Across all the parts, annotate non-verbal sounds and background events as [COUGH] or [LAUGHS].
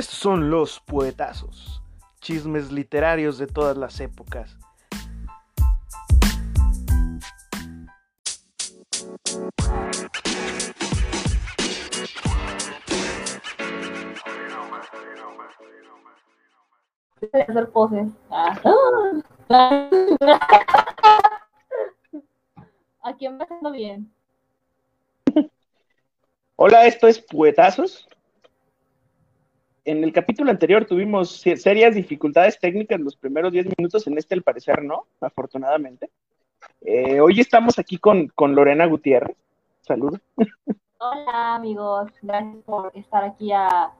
Estos son los poetazos, chismes literarios de todas las épocas. hacer poses. Ah. ¿A quién va haciendo bien? Hola, esto es Puetazos. En el capítulo anterior tuvimos serias dificultades técnicas en los primeros 10 minutos, en este al parecer no, afortunadamente. Eh, hoy estamos aquí con, con Lorena Gutiérrez. Saludos. Hola amigos, gracias por estar aquí a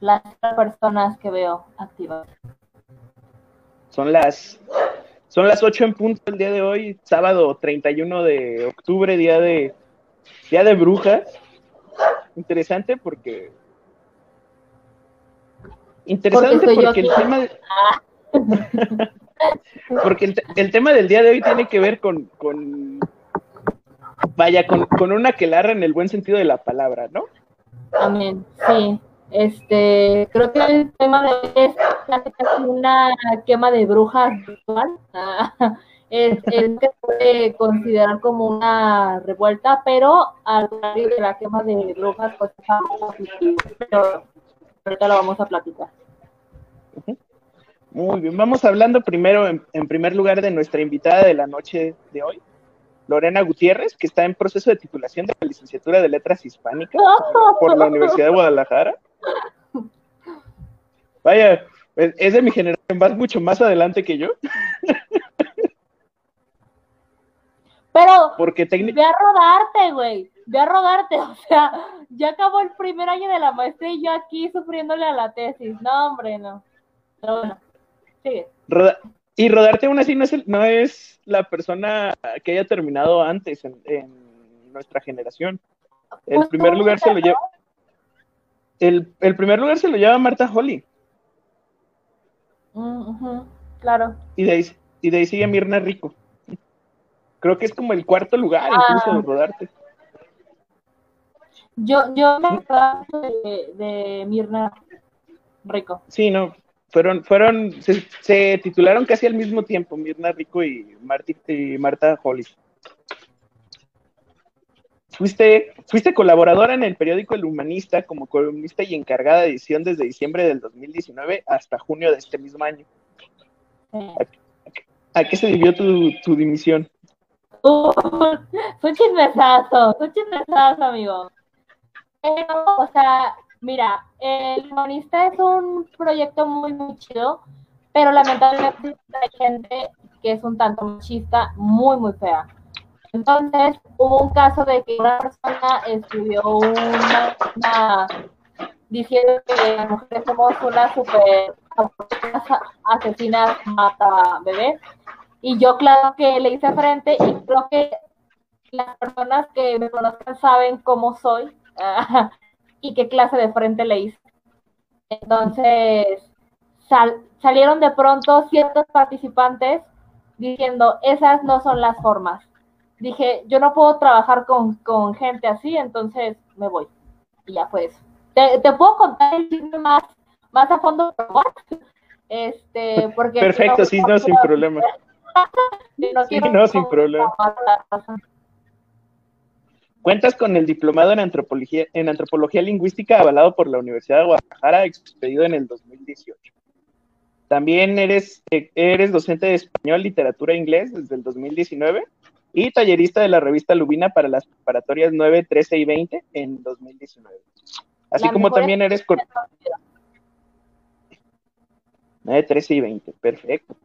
las personas que veo activas. Son las son las 8 en punto el día de hoy, sábado 31 de octubre, día de día de brujas. Interesante porque interesante porque, el tema de... [LAUGHS] porque el, tema del día de hoy tiene que ver con, con vaya, con, con una quelarra en el buen sentido de la palabra, ¿no? Amén, sí. Este, creo que el tema de hoy es una quema de brujas virtual. [LAUGHS] es, es, que se puede considerar como una revuelta, pero al contrario de la quema de brujas, pues es algo positivo. Pero ahorita lo vamos a platicar. Muy bien, vamos hablando primero, en, en primer lugar, de nuestra invitada de la noche de hoy, Lorena Gutiérrez, que está en proceso de titulación de la licenciatura de Letras Hispánicas por la Universidad de Guadalajara. Vaya, es de mi generación, vas mucho más adelante que yo. Pero Porque ve a rodarte, güey. Ve a rodarte. [LAUGHS] O sea, ya acabó el primer año de la maestría y yo aquí sufriéndole a la tesis. No, hombre, no. Pero bueno, sigue. y rodarte aún así no es, no es la persona que haya terminado antes en, nuestra generación. El pues primer lugar se lo lleva. El, el, primer lugar se lo lleva Marta Holly. Mm, claro. Y de, ahí, y de ahí sigue Mirna Rico. Creo que es como el cuarto lugar incluso de ah. rodarte. Yo, yo me acuerdo de, Mirna Rico. Sí, no, fueron, fueron, se, titularon casi al mismo tiempo, Mirna Rico y, y Marta Hollis. Fuiste, fuiste colaboradora en el periódico El Humanista como columnista y encargada de edición desde diciembre del 2019 hasta junio de este mismo año. ¿A, qué se debió tu, dimisión? Uh, fue chismesazo, fue chismesazo, amigo. Pero, o sea, mira, El Humanista es un proyecto muy, muy chido, pero lamentablemente hay gente que es un tanto machista, muy, muy fea. Entonces, hubo un caso de que una persona escribió una, diciendo que las mujeres somos una super asesina mata bebés. Y yo claro que le hice frente y creo que las personas que me conocen saben cómo soy [LAUGHS] y qué clase de frente le hice. Entonces, salieron de pronto ciertos participantes diciendo, esas no son las formas dije, yo no puedo trabajar con, gente así, entonces me voy. Y ya pues. Te, puedo contar el chisme más, más a fondo, este, [LAUGHS] porque... Perfecto, sí, no, sin [LAUGHS] problema. sí, no, sin problema. Cuentas con el diplomado en antropología, en antropología lingüística avalado por la Universidad de Guadalajara, expedido en el 2018. También eres, eres docente de español, literatura e inglés desde el 2019 y tallerista de la revista Lubina para las preparatorias 9, 13 y 20 en 2019. Así como también eres... 9, 13 y 20, perfecto.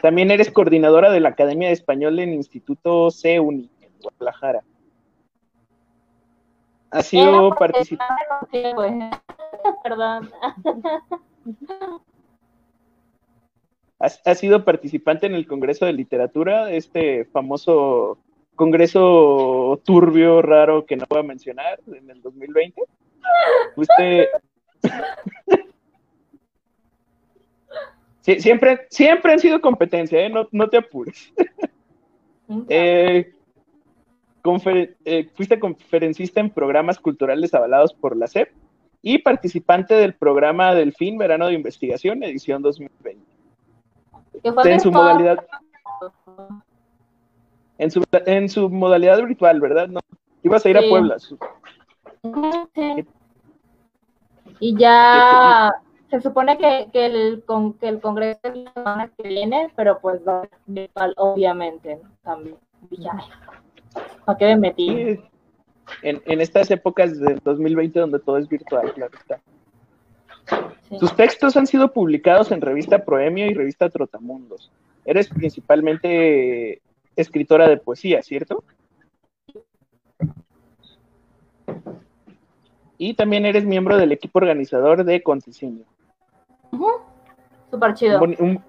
También eres coordinadora de la Academia de Español en Instituto CUNI, en Guadalajara. Ha sido participante. [LAUGHS] Perdón. ha, sido participante en el Congreso de Literatura, este famoso congreso turbio, raro, que no voy a mencionar, en el 2020. Usted... [LAUGHS] siempre, siempre han sido competencia, ¿eh? no, te apures. Eh, eh, fuiste conferencista en programas culturales avalados por la SEP y participante del programa Delfín Verano de Investigación, edición 2020. En su modalidad en su, en su modalidad virtual, ¿verdad? No, ibas a ir a Puebla. Y ya se supone que, que, el, con, que el Congreso es la semana que viene, pero pues va virtual, obviamente, también. ¿A qué me metí? En, en, estas épocas del 2020 donde todo es virtual, claro está. Sus textos han sido publicados en revista Proemio y revista Trotamundos. Eres principalmente escritora de poesía, ¿cierto? Y también eres miembro del equipo organizador de Conticinio. Súper chido. Un,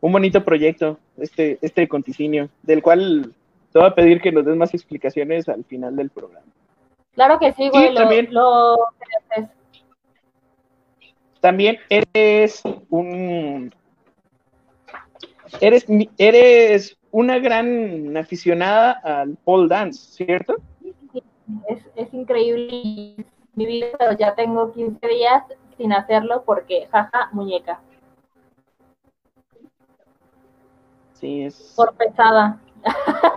bonito proyecto, este, este Conticinio, del cual te voy a pedir que nos des más explicaciones al final del programa. Claro que sí, güey. también, también eres un. Eres, eres una gran aficionada al pole dance, ¿cierto? Es, es increíble mi vida, pero ya tengo 15 días sin hacerlo porque, jaja, muñeca. Sí, es. Por pesada. [LAUGHS]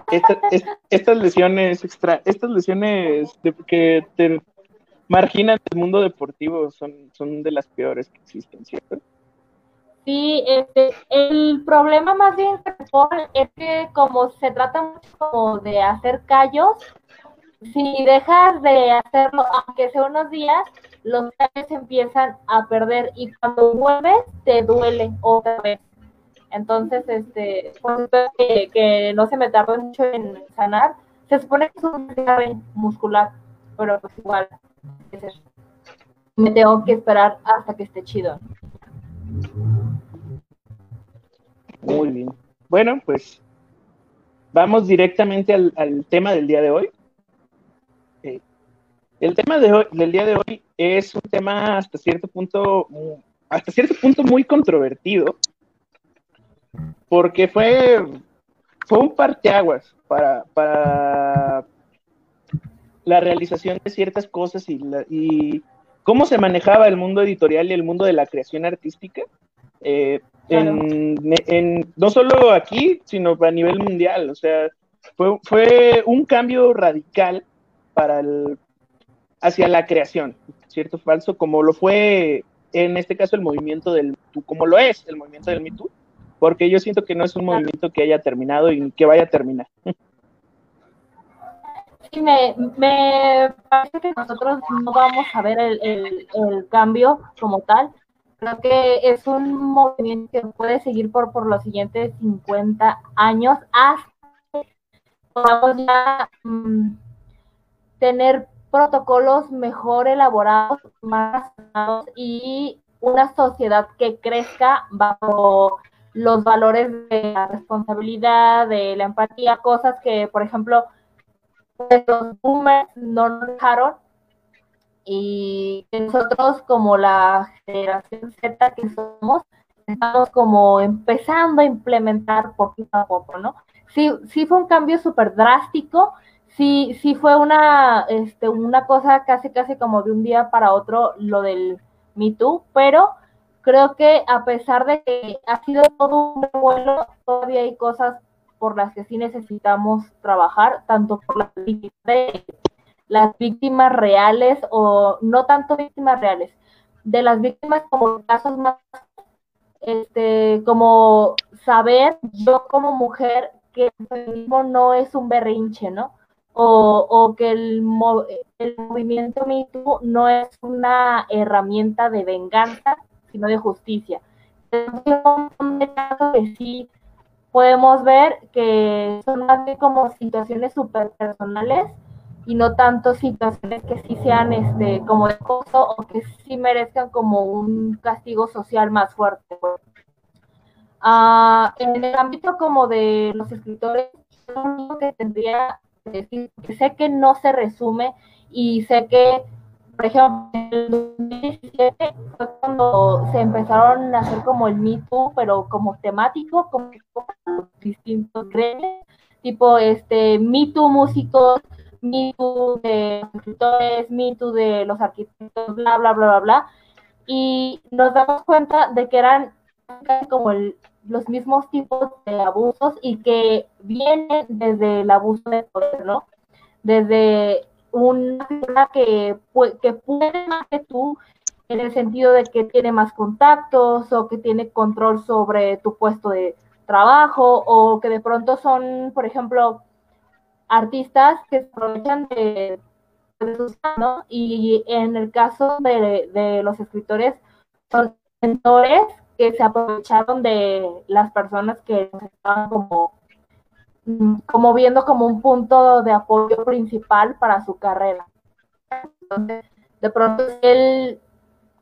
estas lesiones extra, estas lesiones que te marginan del mundo deportivo son, son de las peores que existen, ¿cierto? Sí, este, el problema más bien es que como se trata mucho como de hacer callos, si dejas de hacerlo, aunque sea unos días, los callos empiezan a perder y cuando vuelves te duele otra vez. Entonces, este, que, que no se me mucho en sanar. Se supone que es un desgarre muscular, pero pues igual, me tengo que esperar hasta que esté chido. Muy bien. Bueno, pues vamos directamente al, tema del día de hoy. Eh, el tema del día de hoy es un tema hasta cierto punto, hasta cierto punto muy controvertido, porque fue, fue un parteaguas para, para la realización de ciertas cosas y, y cómo se manejaba el mundo editorial y el mundo de la creación artística. Eh, en, no solo aquí, sino a nivel mundial. O sea, fue, fue un cambio radical para el, hacia la creación, ¿cierto? Falso, como lo fue en este caso el movimiento del como lo es el movimiento del Me porque yo siento que no es un movimiento que haya terminado y que vaya a terminar. Sí, me, me parece que nosotros no vamos a ver el, el, el cambio como tal, Creo que es un movimiento que puede seguir por, por los siguientes 50 años hasta que podamos ya mm, tener protocolos mejor elaborados, más y una sociedad que crezca bajo los valores de la responsabilidad, de la empatía, cosas que, por ejemplo, los boomers no nos dejaron y nosotros como la generación Z que somos, estamos como empezando a implementar poquito a poco, ¿no? Sí, sí fue un cambio súper drástico, sí, sí fue una, este, una cosa casi, casi como de un día para otro lo del Me Too, pero creo que a pesar de que ha sido todo un vuelo, todavía hay cosas por las que sí necesitamos trabajar, tanto por la de las víctimas reales o no tanto víctimas reales, de las víctimas como casos más, este, como saber yo como mujer que el feminismo no es un berrinche, ¿no? O, o que el, el movimiento MeToo no es una herramienta de venganza, sino de justicia. que sí podemos ver que son más bien como situaciones súper personales y no tanto situaciones que sí sean este como de acoso o que sí merezcan como un castigo social más fuerte. Uh, en el ámbito como de los escritores, lo único que tendría que decir, que sé que no se resume y sé que, por ejemplo, en el 2017 fue cuando se empezaron a hacer como el Me Too, pero como temático, como distintos gremios, tipo este Me Too músicos, Me Too de escritores, Me Too de los arquitectos, bla, bla, bla, bla, bla. Y nos damos cuenta de que eran como los mismos tipos de abusos y que vienen desde el abuso de poder, ¿no? Desde una figura que, que puede más que tú en el sentido de que tiene más contactos o que tiene control sobre tu puesto de trabajo o que de pronto son, por ejemplo, artistas que se aprovechan de, de. Y en el caso de, de los escritores, son mentores que se aprovecharon de las personas que estaban como, como viendo como un punto de apoyo principal para su carrera. Entonces, de pronto el,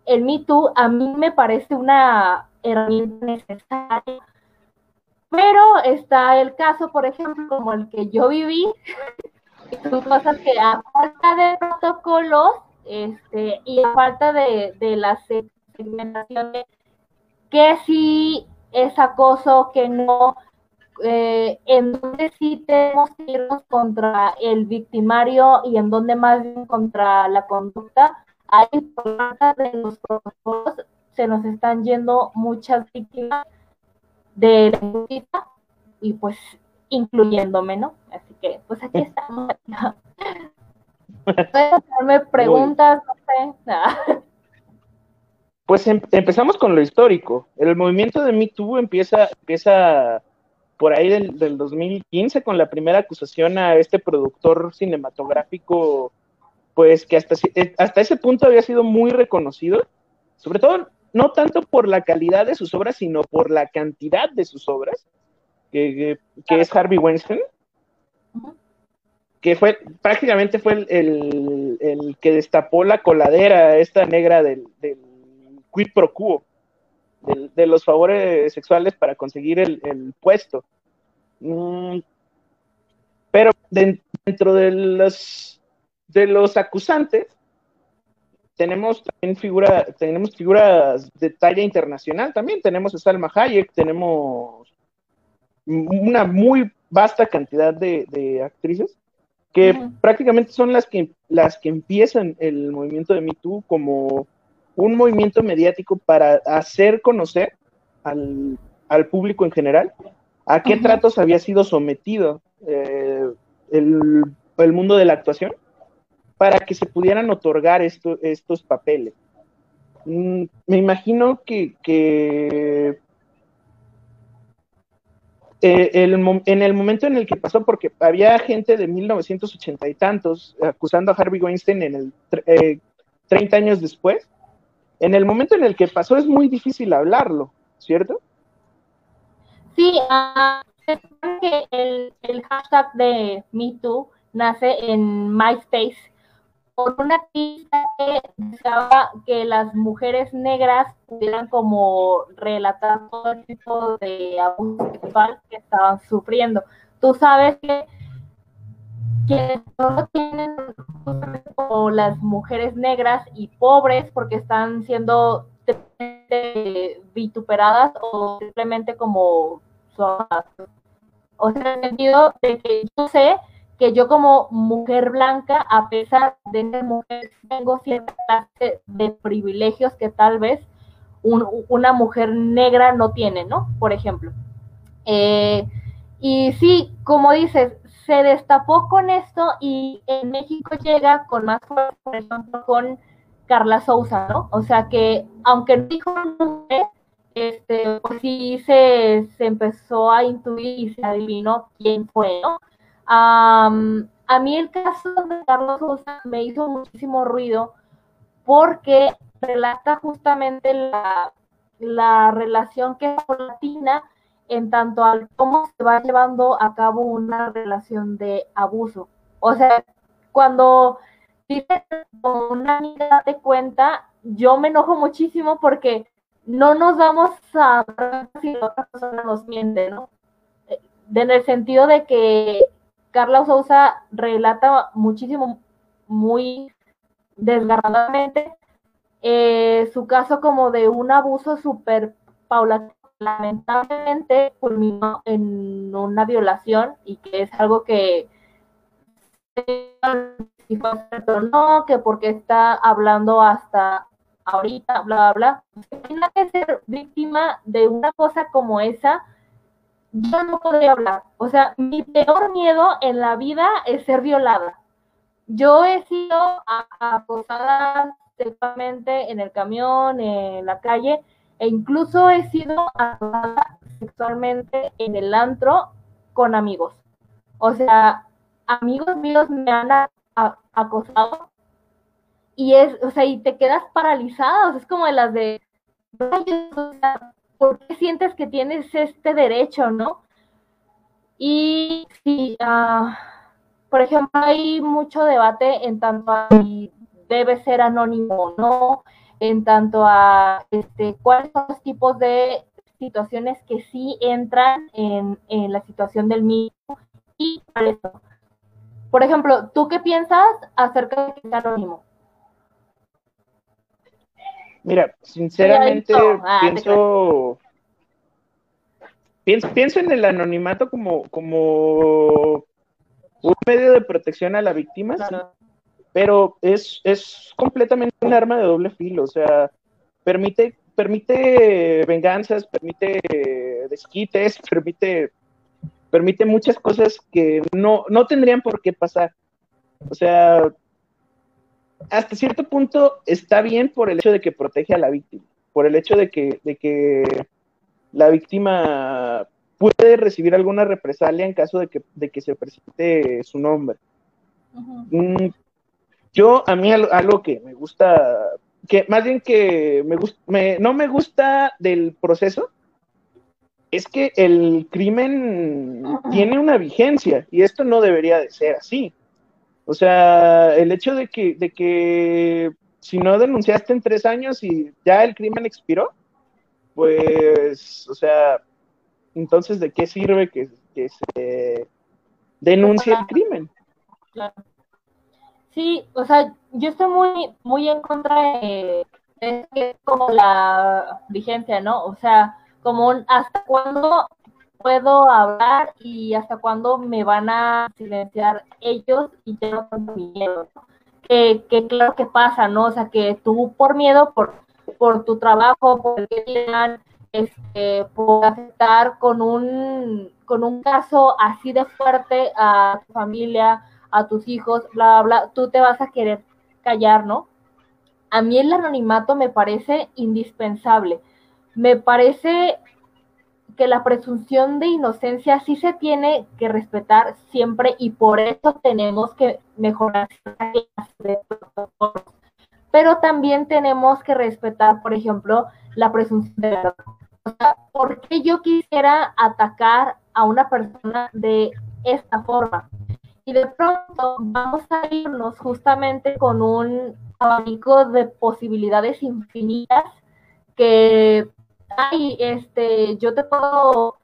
el Me Too a mí me parece una herramienta necesaria, pero está el caso, por ejemplo, como el que yo viví, [LAUGHS] son cosas que a falta de protocolos este, y a falta de, de la segmentación de que si es acoso, que no, eh, en donde sí tenemos que irnos contra el victimario y en donde más bien contra la conducta, hay de los protocolos, se nos están yendo muchas víctimas de la injusticia y pues incluyéndome, ¿no? Así que pues aquí estamos. [LAUGHS] Puedes hacerme preguntas, no sé. Pues em, empezamos con lo histórico. El movimiento de Me Too empieza, empieza por ahí del, 2015 con la primera acusación a este productor cinematográfico, pues que hasta, eh, hasta ese punto había sido muy reconocido, sobre todo no tanto por la calidad de sus obras, sino por la cantidad de sus obras, que, es Harvey Weinstein, que fue prácticamente fue el, que destapó la coladera esta negra del quid pro quo, de, los favores sexuales para conseguir el, puesto. Mm, pero dentro de los, de los acusantes, tenemos también figura, tenemos figuras de talla internacional también. Tenemos a Salma Hayek, tenemos una muy vasta cantidad de, actrices que prácticamente son las que, las que empiezan el movimiento de Me Too como un movimiento mediático para hacer conocer al, público en general a qué tratos había sido sometido eh, el, mundo de la actuación para que se pudieran otorgar estos papeles. Mm, me imagino que, eh, en el momento en el que pasó, porque había gente de 1980 y tantos acusando a Harvey Weinstein en el 30 eh, años después, en el momento en el que pasó es muy difícil hablarlo, ¿cierto? Sí, uh, que el, hashtag de MeToo nace en MySpace por una pista que deseaba que las mujeres negras pudieran como relatar todo el tipo de abuso sexual que estaban sufriendo. Tú sabes que quienes no tienen como las mujeres negras y pobres porque están siendo vituperadas o simplemente como o sea, en el sentido de que yo sé que yo como mujer blanca, a pesar de ser mujer, tengo cierta clase de privilegios que tal vez una mujer negra no tiene, ¿no? Por ejemplo. Eh, y sí, como dices, se destapó con esto y en México llega con más fuerza, por ejemplo, con Carla Souza, ¿no? O sea que, aunque no dijo nombre, este, pues sí se, empezó a intuir y se adivinó quién fue, ¿no? a mí el caso de Carlos Souza me hizo muchísimo ruido porque relata justamente la, la relación que es latina en tanto al cómo se va llevando a cabo una relación de abuso. O sea, cuando dices una amiga te cuenta, yo me enojo muchísimo porque no nos vamos a si la otra persona nos miente, ¿no? Eh, en el sentido de que Carla Sousa relata muchísimo, muy desgarradamente, eh, su caso como de un abuso súper paulatino lamentablemente culminó en una violación y que es algo que si fue no, que porque está hablando hasta ahorita, bla, bla, bla. Imagínate ser víctima de una cosa como esa, yo no podría hablar. O sea, mi peor miedo en la vida es ser violada. Yo he sido acosada sexualmente en el camión, en la calle, e incluso he sido acosada sexualmente en el antro con amigos. O sea, amigos míos me han acosado y es, o sea, y te quedas paralizado, es como de las de, ¿por qué sientes que tienes este derecho, no? Y si, uh, por ejemplo, hay mucho debate en tanto a si debe ser anónimo o no, en tanto a este, cuáles son los tipos de situaciones que sí entran en, en la situación del mismo y por eso. Por ejemplo, ¿tú qué piensas acerca de que sea anónimo? Mira, sinceramente ah, pienso, pienso, pienso en el anonimato como, como un medio de protección a la víctima, pero es, es completamente un arma de doble filo, o sea, permite, permite venganzas, permite desquites, [LAUGHS] permite, permite muchas cosas que no, no tendrían por qué pasar. O sea, hasta cierto punto está bien por el hecho de que protege a la víctima, por el hecho de que, de que la víctima puede recibir alguna represalia en caso de que, de que se presente su nombre. Yo, a mí algo que me gusta, que más bien que me, me no me gusta del proceso, es que el crimen tiene una vigencia y esto no debería de ser así. O sea, el hecho de que, de que si no denunciaste en tres años y ya el crimen expiró, pues, o sea, entonces, ¿de qué sirve que, se denuncie el crimen? Claro. Sí, o sea, yo estoy muy, muy en contra de, como la vigencia, ¿no? O sea, como hasta cuándo puedo hablar y hasta cuándo me van a silenciar ellos y ya no tengo miedo. Que, que claro que pasa, ¿no? O sea, que tú por miedo, por, por tu trabajo, por el que digan, este, por afectar con un, con un caso así de fuerte a tu familia, a tus hijos, bla, bla, tú te vas a querer callar, ¿no? A mí el anonimato me parece indispensable. Me parece que la presunción de inocencia sí se tiene que respetar siempre y por eso tenemos que mejorar pero también tenemos que respetar, por ejemplo, la presunción de verdad. O sea, ¿por qué yo quisiera atacar a una persona de esta forma? Y de pronto vamos a irnos justamente con un abanico de posibilidades infinitas que ay, este, yo te puedo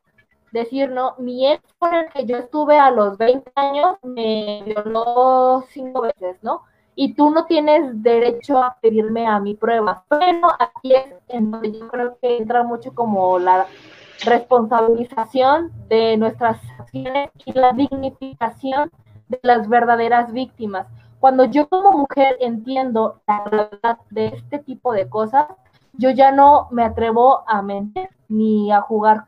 decir, ¿no? Mi ex con el que yo estuve a los 20 años me violó cinco veces, ¿no? Y tú no tienes derecho a pedirme a mi prueba. Pero aquí es en donde yo creo que entra mucho como la responsabilización de nuestras acciones y la dignificación de las verdaderas víctimas. Cuando yo como mujer entiendo la verdad de este tipo de cosas, yo ya no me atrevo a mentir ni a jugar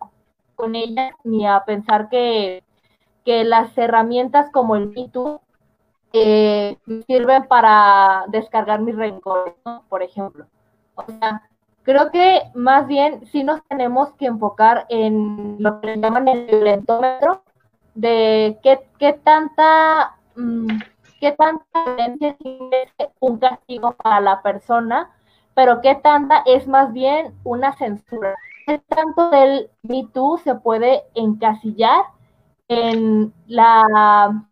con ella, ni a pensar que, las herramientas como el MeToo eh, sirven para descargar mis rencores, por ejemplo. O sea, creo que más bien sí nos tenemos que enfocar en lo que llaman el violentómetro, de qué, qué tanta, mm, qué tanta violencia tiene un castigo para la persona pero qué tanta es más bien una censura. ¿Qué tanto del Me Too se puede encasillar en la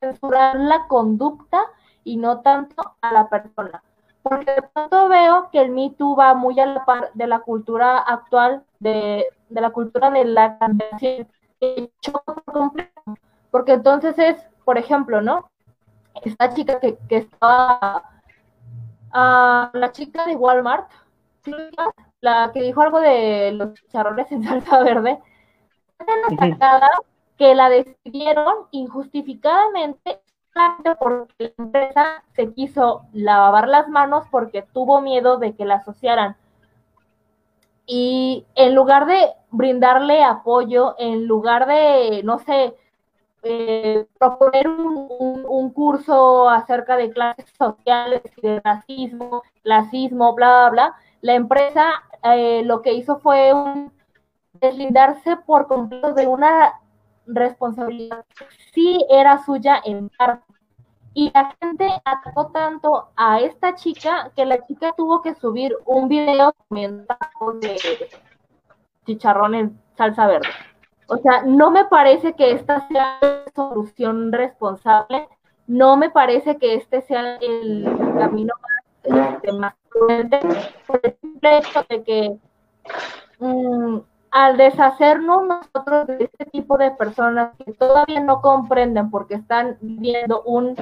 censurar la conducta y no tanto a la persona? Porque de pronto veo que el Me Too va muy a la par de la cultura actual, de, la cultura de la cancelación, porque entonces es, por ejemplo, ¿no? Esta chica que, que estaba a la chica de Walmart, la que dijo algo de los charrones en salsa verde, atacada que la despidieron injustificadamente porque la empresa se quiso lavar las manos porque tuvo miedo de que la asociaran. Y en lugar de brindarle apoyo, en lugar de, no sé, eh, proponer un, curso acerca de clases sociales de racismo, clasismo, bla, bla, bla, la empresa eh, lo que hizo fue un, deslindarse por completo de una responsabilidad que sí era suya en parte. Y la gente atacó tanto a esta chica que la chica tuvo que subir un video de chicharrón en salsa verde. O sea, no me parece que esta sea la solución responsable, no me parece que este sea el camino más, prudente, por el simple hecho de que mm, al deshacernos nosotros de este tipo de personas que todavía no comprenden porque están viviendo un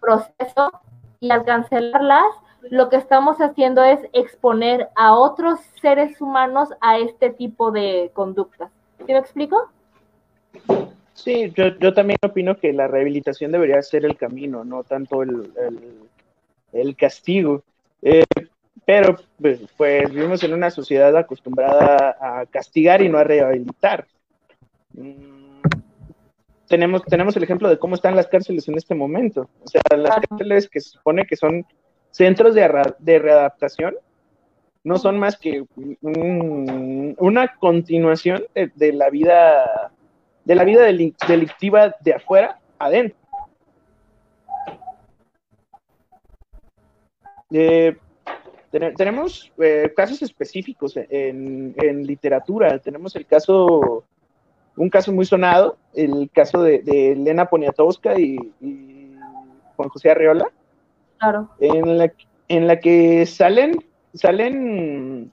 proceso y al cancelarlas, lo que estamos haciendo es exponer a otros seres humanos a este tipo de conductas. ¿Sí me explico? Sí, yo, también opino que la rehabilitación debería ser el camino, no tanto el, el, castigo. Eh, pero pues, pues, vivimos en una sociedad acostumbrada a castigar y no a rehabilitar. Mm, tenemos, tenemos el ejemplo de cómo están las cárceles en este momento. O sea, las cárceles que se supone que son centros de, de readaptación, no son más que una continuación de, la vida de la vida delictiva de afuera adentro. Eh, tenemos eh, casos específicos en, literatura. Tenemos el caso, un caso muy sonado, el caso de, Elena Poniatowska y, Juan José Arreola. Claro. En la, en la que salen, salen,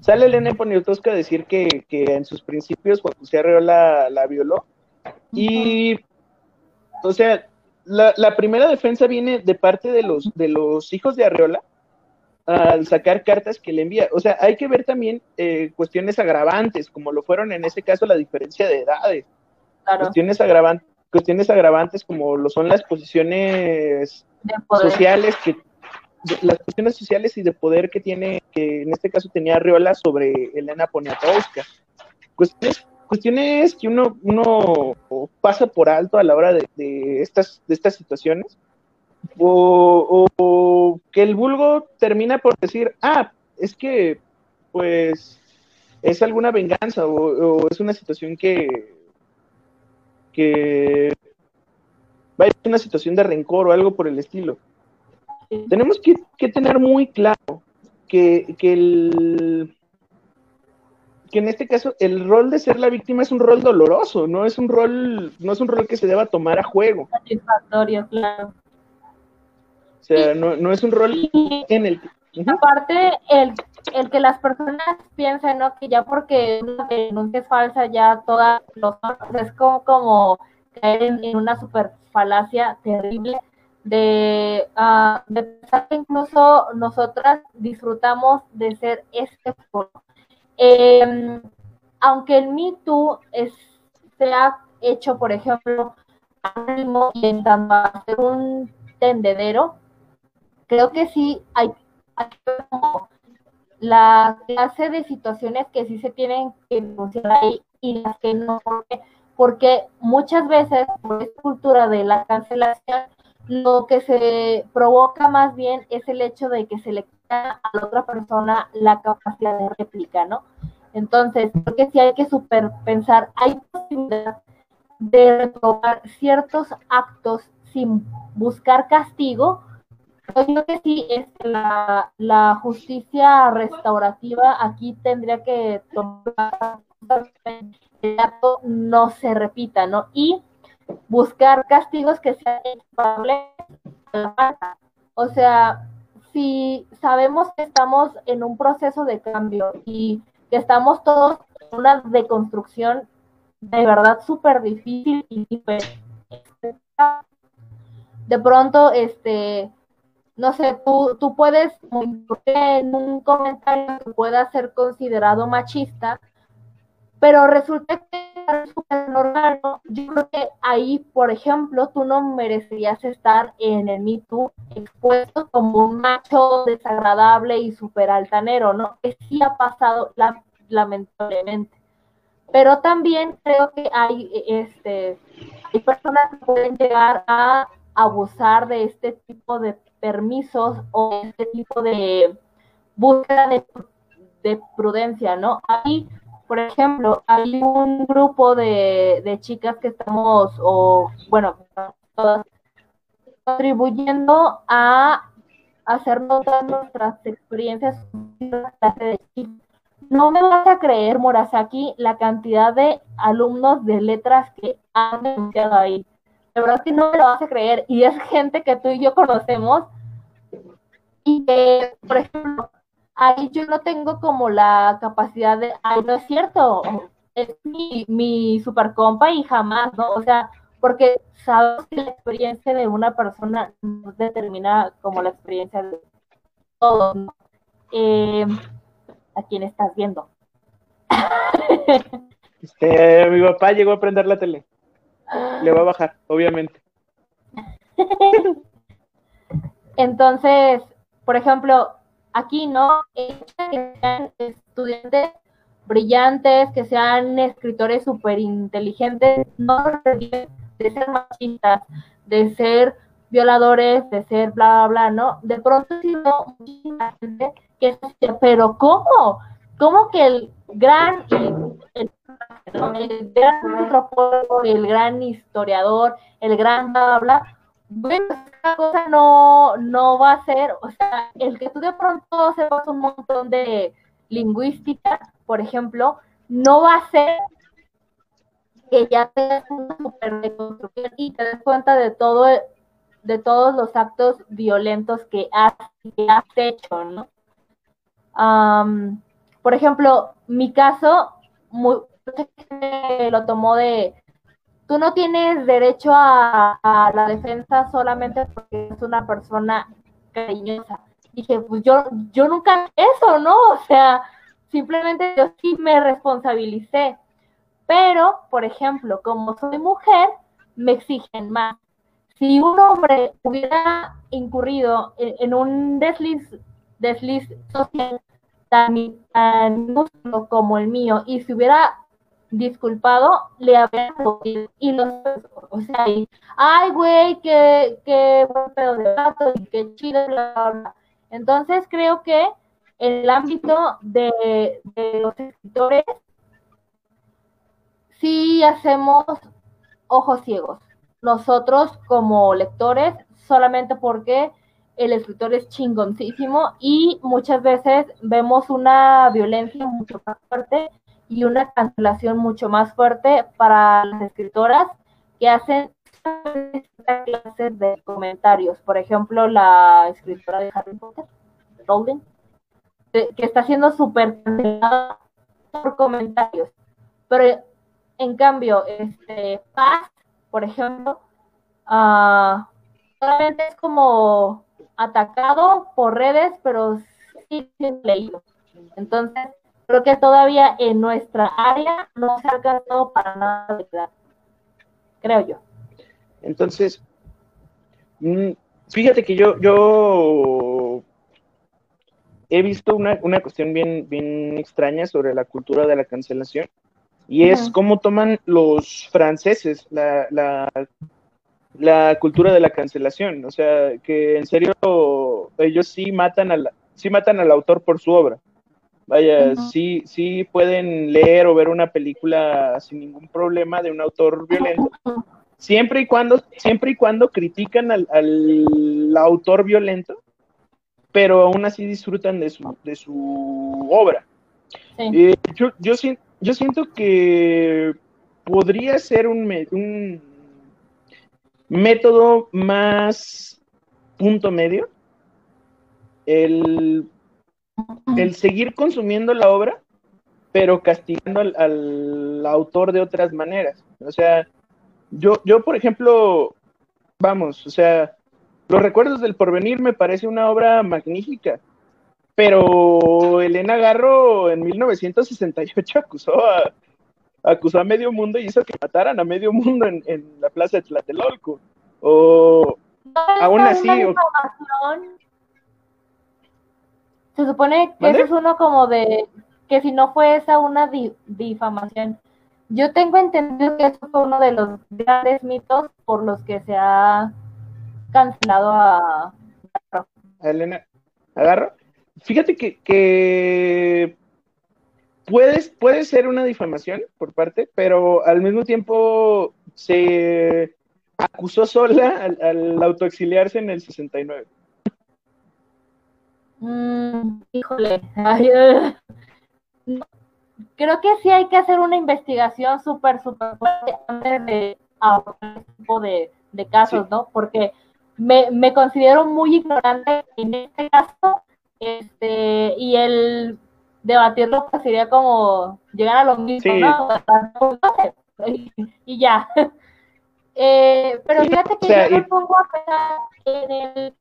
sale Elena Poniatowska a decir que, en sus principios Juan José Arreola la violó. Y, o sea, la, primera defensa viene de parte de los, de los hijos de Arreola al sacar cartas que le envía. O sea, hay que ver también eh, cuestiones agravantes, como lo fueron en ese caso la diferencia de edades. Cuestiones, agravantes, cuestiones agravantes como lo son las posiciones sociales que las cuestiones sociales y de poder que tiene, que en este caso tenía Arreola sobre Elena Poniatowska. Cuestiones cuestiones que uno, uno pasa por alto a la hora de, estas, de estas situaciones, o, que el vulgo termina por decir, ah, es que, pues, es alguna venganza o, es una situación que, que va a ser una situación de rencor o algo por el estilo. Tenemos que, que tener muy claro que, que el, que en este caso el rol de ser la víctima es un rol doloroso, no es un rol, no es un rol que se deba tomar a juego. Satisfactorio, claro. O sea, no, es un rol en el Aparte, el, el que las personas piensen, ¿no? Que ya porque una denuncia es falsa, ya todas los es como, como caer en, una super falacia terrible de, uh, de pensar que incluso nosotras disfrutamos de ser este eh, aunque el Me Too es, se ha hecho, por ejemplo, intentando hacer un tendedero, creo que sí hay, como la clase de situaciones que sí se tienen que denunciar ahí y las que no, porque muchas veces por esta cultura de la cancelación, lo que se provoca más bien es el hecho de que se le a la otra persona la capacidad de réplica, ¿no? Entonces, creo que sí hay que superpensar, hay posibilidad de reprobar ciertos actos sin buscar castigo, yo que sí, es la, la justicia restaurativa aquí tendría que tomar el acto no se repita, ¿no? Y buscar castigos que sean equiparables. O sea, si sabemos que estamos en un proceso de cambio y que estamos todos en una deconstrucción de verdad súper difícil y de pronto, este, no sé, tú, tú puedes, en un comentario que pueda ser considerado machista, pero resulta que súper normal, ¿no? Yo creo que ahí, por ejemplo, tú no merecerías estar en el Me Too expuesto como un macho desagradable y súper altanero, ¿no? Que sí ha pasado lamentablemente. Pero también creo que hay, este, hay personas que pueden llegar a abusar de este tipo de permisos o este tipo de búsqueda de, de prudencia, ¿no? Ahí por ejemplo, hay un grupo de, chicas que estamos, o bueno, todas contribuyendo a hacer notar nuestras experiencias No me vas a creer, Morasaki, la cantidad de alumnos de letras que han denunciado ahí. De verdad que no me lo vas a creer. Y es gente que tú y yo conocemos y que, por ejemplo, ahí yo no tengo como la capacidad de, ay, no es cierto, es mi, mi super compa y jamás, ¿no? O sea, porque sabes que la experiencia de una persona no determina como la experiencia de todos, ¿no? Eh, ¿A quién estás viendo? [LAUGHS] Este, mi papá llegó a prender la tele. Le va a bajar, obviamente. [LAUGHS] Entonces, por ejemplo, aquí no, que sean estudiantes brillantes, que sean escritores súper inteligentes, no de ser machistas, de ser violadores, de ser bla, bla, bla, ¿no? De pronto sí veo muchísima gente que pero ¿cómo? ¿Cómo que el gran, el, gran antropólogo, el gran historiador, el gran bla, bla, bla, bueno, esta cosa no, no va a ser, o sea, el que tú de pronto sepas un montón de lingüística, por ejemplo, no va a ser que ya tengas una super reconstrucción y te des cuenta de todo de todos los actos violentos que has, has hecho, ¿no? por ejemplo, mi caso, muy, lo tomó de tú no tienes derecho a, la defensa solamente porque es una persona cariñosa. Dije, pues yo, yo nunca eso, ¿no? O sea, simplemente yo sí me responsabilicé. Pero, por ejemplo, como soy mujer, me exigen más. Si un hombre hubiera incurrido en, un desliz, desliz social tan, tan como el mío y se hubiera disculpado, le habían y los, o sea, ay, güey, qué, qué buen pedo de gato y qué chido. Entonces creo que en el ámbito de, de los escritores, sí hacemos ojos ciegos. Nosotros como lectores, solamente porque el escritor es chingoncísimo y muchas veces vemos una violencia mucho más fuerte y una cancelación mucho más fuerte para las escritoras que hacen clases de comentarios. Por ejemplo, la escritora de Harry Potter, Rowling, que está siendo súper cancelada por comentarios. Pero en cambio, este Paz, por ejemplo, uh, solamente es como atacado por redes, pero sí, leído. Entonces, creo que todavía en nuestra área no se ha alcanzado para nada de edad, creo yo. Entonces, mm, fíjate que yo, yo he visto una, cuestión bien, bien extraña sobre la cultura de la cancelación y es cómo toman los franceses la, la, la, cultura de la cancelación. O sea, que en serio ellos sí matan, al, sí matan al autor por su obra. Vaya, sí, sí pueden leer o ver una película sin ningún problema de un autor violento, siempre y cuando, siempre y cuando critican al, autor violento, pero aún así disfrutan de su, de su obra. Eh, yo, yo, yo, siento que podría ser un, un método más punto medio. El el seguir consumiendo la obra, pero castigando al, autor de otras maneras. O sea, yo, yo, por ejemplo, vamos, o sea, Los Recuerdos del Porvenir me parece una obra magnífica, pero Elena Garro en 1968 acusó a, acusó a medio mundo y hizo que mataran a medio mundo en, en la plaza de Tlatelolco. O aún así. Se supone que eso es uno como de que si no fue esa una difamación. Yo tengo entendido que eso fue uno de los grandes mitos por los que se ha cancelado a, Elena. ¿Agarro? Fíjate que, que puede, ser una difamación por parte, pero al mismo tiempo se acusó sola al, autoexiliarse en el 69. Mm, híjole, [LAUGHS] creo que sí hay que hacer una investigación súper, súper fuerte antes de abordar este tipo de, casos, ¿no? Porque me, me, considero muy ignorante en este caso, este, y el debatirlo pues, sería como llegar a lo mismo, ¿no? y ya. [LAUGHS] Eh, pero fíjate que yo me pongo a pensar en el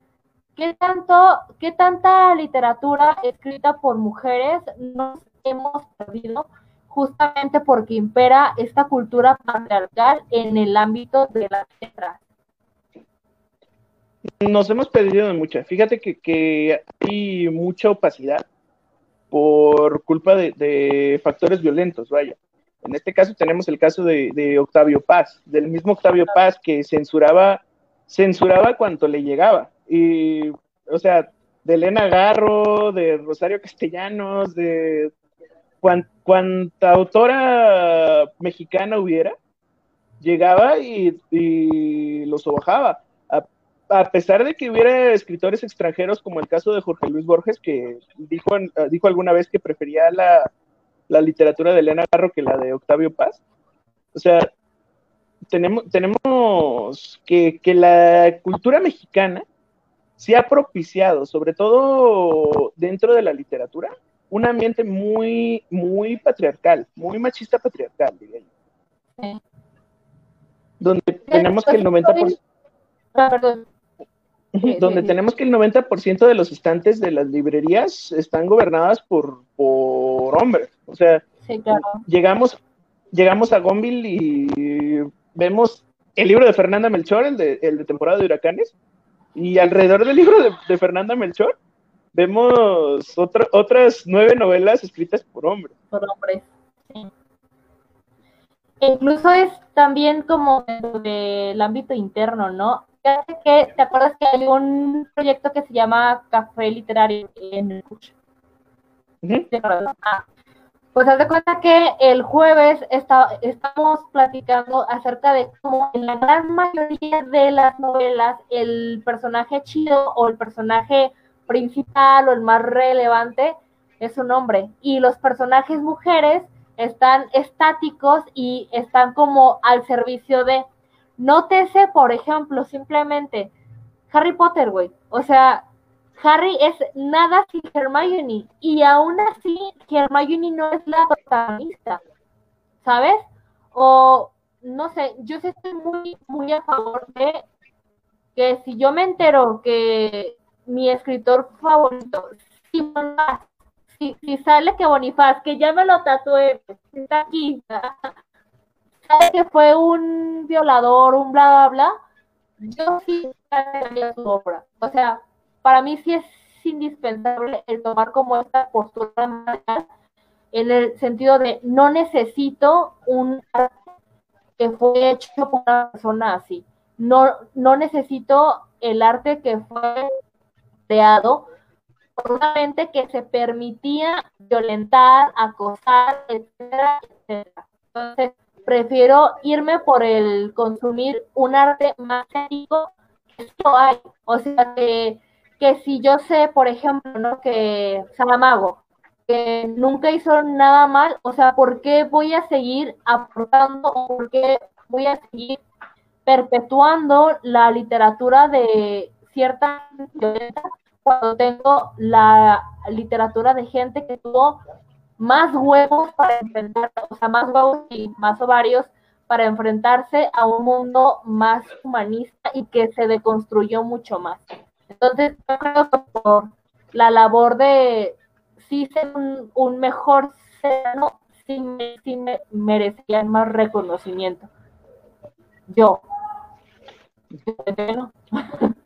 qué tanto, qué tanta literatura escrita por mujeres nos hemos perdido justamente porque impera esta cultura patriarcal en el ámbito de las letras. Nos hemos perdido de mucha. Fíjate que, que hay mucha opacidad por culpa de, factores violentos, vaya. En este caso tenemos el caso de, Octavio Paz, del mismo Octavio Paz que censuraba, censuraba cuanto le llegaba. Y, o sea, de Elena Garro, de Rosario Castellanos, de cuanta autora mexicana hubiera, llegaba y, los sobajaba a pesar de que hubiera escritores extranjeros, como el caso de Jorge Luis Borges, que dijo, ah, dijo alguna vez que prefería la, literatura de Elena Garro que la de Octavio Paz, o sea, tenemos, tenemos que, la cultura mexicana se ha propiciado, sobre todo dentro de la literatura, un ambiente muy, muy patriarcal, muy machista patriarcal, diría yo. Donde tenemos que el 90%... Ah, perdón donde tenemos que el 90% de los estantes de las librerías están gobernadas por, por hombres. O sea, llegamos, llegamos a Gonville y vemos el libro de Fernanda Melchor, el de, el de temporada de huracanes, y alrededor del libro de, Fernanda Melchor vemos otras nueve novelas escritas por hombres. Por hombres, Incluso es también como del ámbito interno, ¿no? que, ¿te acuerdas que hay un proyecto que se llama Café Literario en el ah, pues haz de cuenta que el jueves está, estamos platicando acerca de cómo en la gran mayoría de las novelas el personaje chido o el personaje principal o el más relevante es un hombre y los personajes mujeres están estáticos y están como al servicio de Nótese, por ejemplo, simplemente Harry Potter, güey. O sea, Harry es nada sin Hermione y aún así Hermione no es la protagonista, ¿sabes? O no sé, yo sí estoy muy, muy a favor de que si yo me entero que mi escritor favorito, si, si sale que Bonifaz, que ya me lo tatué, está aquí, [LAUGHS] que fue un violador, un bla, bla, bla, yo sí su obra. O sea, para mí sí es indispensable el tomar como esta postura en el sentido de no necesito un arte que fue hecho por una persona así. No, no necesito el arte que fue creado por una mente que se permitía violentar, acosar, etcétera, etcétera. Entonces, prefiero irme por el consumir un arte más ético que esto hay. O sea, que, que si yo sé, por ejemplo, ¿no? que Salamago, que nunca hizo nada mal, o sea, ¿por qué voy a seguir aportando o por qué voy a seguir perpetuando la literatura de cierta cuando tengo la literatura de gente que tuvo más huevos para enfrentar, o sea, más huevos y más ovarios para enfrentarse a un mundo más humanista y que se deconstruyó mucho más. Entonces, yo creo que por la labor de sí ser un, mejor ser sí, sí merecían más reconocimiento. Yo. [LAUGHS]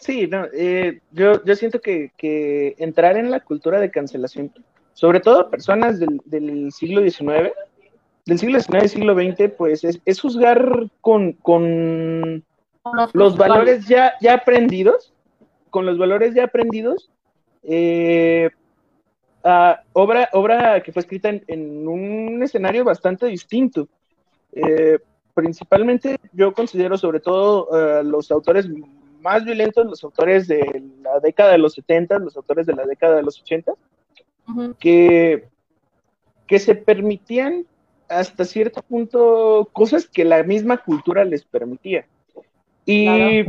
Sí, no, eh, yo, yo siento que, que, entrar en la cultura de cancelación, sobre todo personas del, del siglo XIX, del siglo XIX y siglo XX, pues es, es juzgar con, con los valores ya, ya aprendidos, con los valores ya aprendidos, eh, obra, obra que fue escrita en, un escenario bastante distinto. Eh, principalmente yo considero sobre todo uh, los autores más violentos, los autores de la década de los 70, los autores de la década de los 80, que, que se permitían hasta cierto punto cosas que la misma cultura les permitía. Y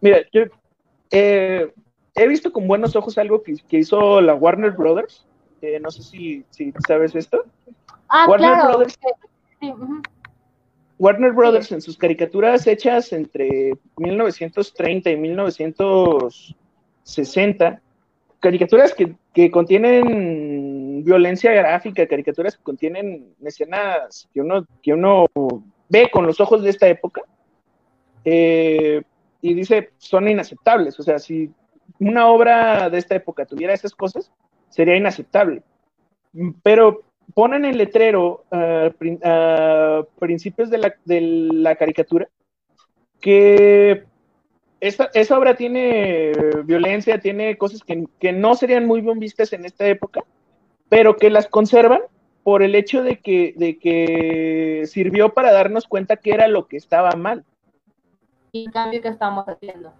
mira, yo eh, he visto con buenos ojos algo que, hizo la Warner Brothers. Eh, no sé si, si, sabes esto. Ah, Warner Brothers. Warner Brothers en sus caricaturas hechas entre 1930 y 1960, caricaturas que, que contienen violencia gráfica, caricaturas que contienen escenas que uno, que uno ve con los ojos de esta época, eh, y dice, son inaceptables. O sea, si una obra de esta época tuviera esas cosas, sería inaceptable. Pero ponen el letrero a principios de la, caricatura que esa, obra tiene violencia, tiene cosas que, no serían muy bien vistas en esta época, pero que las conservan por el hecho de que, de que sirvió para darnos cuenta que era lo que estaba mal. Y el cambio que estamos haciendo.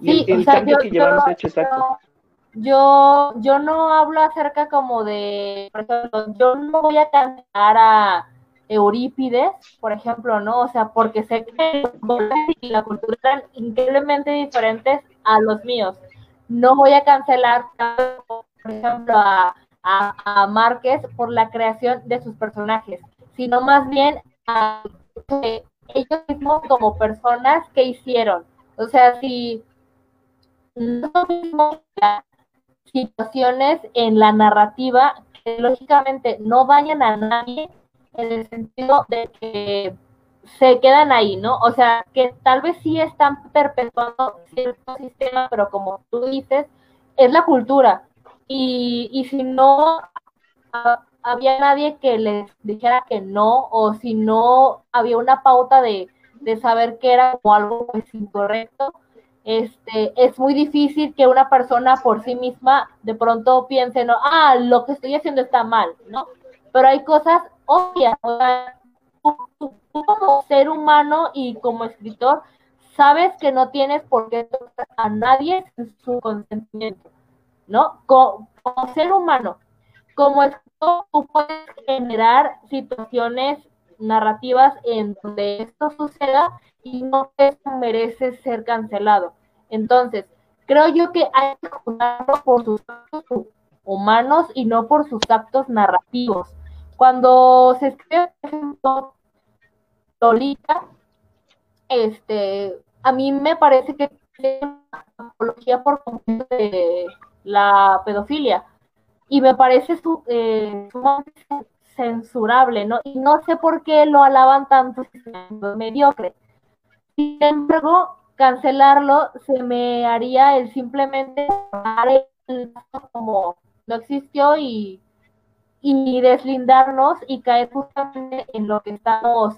Sí, el, cambio que llevamos hecho, exacto yo, yo no hablo acerca como de, por ejemplo, yo no voy a cancelar a Eurípides, por ejemplo, ¿no? O sea, porque sé que la cultura eran increíblemente diferentes a los míos. No voy a cancelar, por ejemplo, a, a, Márquez por la creación de sus personajes, sino más bien a ellos mismos como personas que hicieron. O sea, si no mismo situaciones en la narrativa que lógicamente no vayan a nadie en el sentido de que se quedan ahí, ¿no? O sea, que tal vez sí están perpetuando cierto sistema, pero como tú dices, es la cultura. Y, y si no había nadie que les dijera que no, o si no había una pauta de, de saber que era como algo pues, incorrecto, este, es muy difícil que una persona por sí misma de pronto piense, no, ah, lo que estoy haciendo está mal, ¿no? Pero hay cosas obvias, o sea, tú, como ser humano y como escritor, sabes que no tienes por qué tocar a nadie sin su consentimiento, ¿no? Como, ser humano, como escritor, tú puedes generar situaciones narrativas en donde esto suceda y no te merece ser cancelado. Entonces, creo yo que hay que juzgarlo por sus actos humanos y no por sus actos narrativos. Cuando se escribe, por ejemplo, Lolita, este, a mí me parece que es una apología por completo de la pedofilia y me parece su, eh, censurable, ¿no? Y no sé por qué lo alaban tanto, mediocre. Sin embargo, cancelarlo se me haría el simplemente como no existió y, y deslindarnos y caer justamente en lo que estamos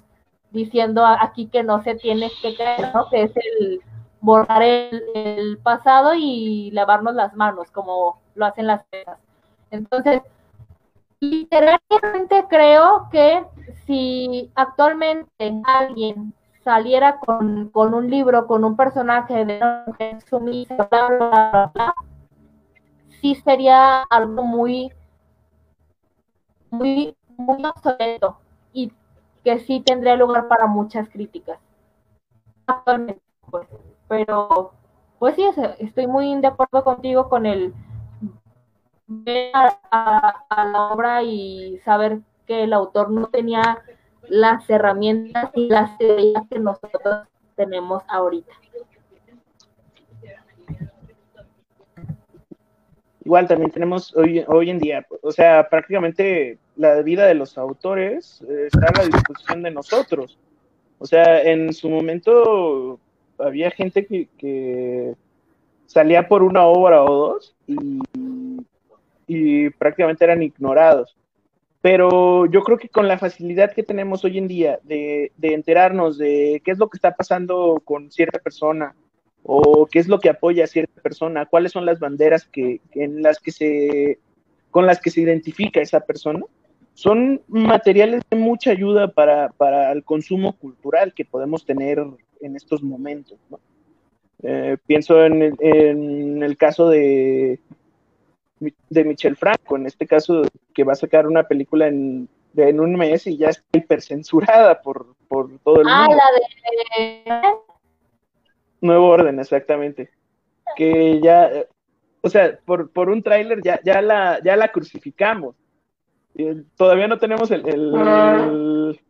diciendo aquí que no se tiene que caer, ¿no? que es el borrar el, el, pasado y lavarnos las manos, como lo hacen las pesas. Entonces, literalmente creo que si actualmente alguien saliera con, un libro, con un personaje de sumisa, bla, bla, bla, sí sería algo muy, muy, muy obsoleto y que sí tendría lugar para muchas críticas. Actualmente, pues. Pero, pues sí, estoy muy de acuerdo contigo con el ver a la obra y saber que el autor no tenía las herramientas y las ideas que nosotros tenemos ahorita. igual también tenemos hoy, hoy en día, o sea, prácticamente la vida de los autores está a la disposición de nosotros. O sea, en su momento había gente que, que salía por una obra o dos y, y prácticamente eran ignorados. Pero yo creo que con la facilidad que tenemos hoy en día de, de enterarnos de qué es lo que está pasando con cierta persona, o qué es lo que apoya a cierta persona, cuáles son las banderas que, en las que se, con las que se identifica esa persona, son materiales de mucha ayuda para, para el consumo cultural que podemos tener en estos momentos. Eh, pienso en el, en el, caso de, de Michel Franco, en este caso que va a sacar una película en, en un mes y ya está hipercensurada por, por todo el ah, mundo. Ah, la de Nuevo orden, exactamente. Que ya, o sea, por, por un tráiler ya, ya, la, ya la crucificamos. todavía no tenemos el, el,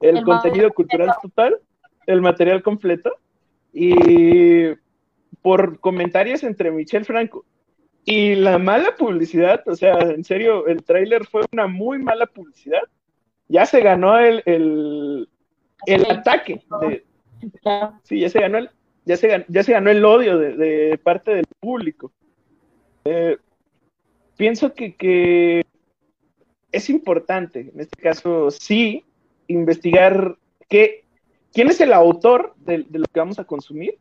el, contenido cultural total, el material completo. Y por comentarios entre Michelle Franco y la mala publicidad, o sea, en serio, el tráiler fue una muy mala publicidad. Ya se ganó el, el, el ataque. De, sí, ya se ganó el, ya se, ya se ganó el odio de, parte del público. Eh, pienso que, es importante, en este caso, sí, investigar qué, quién es el autor de, lo que vamos a consumir,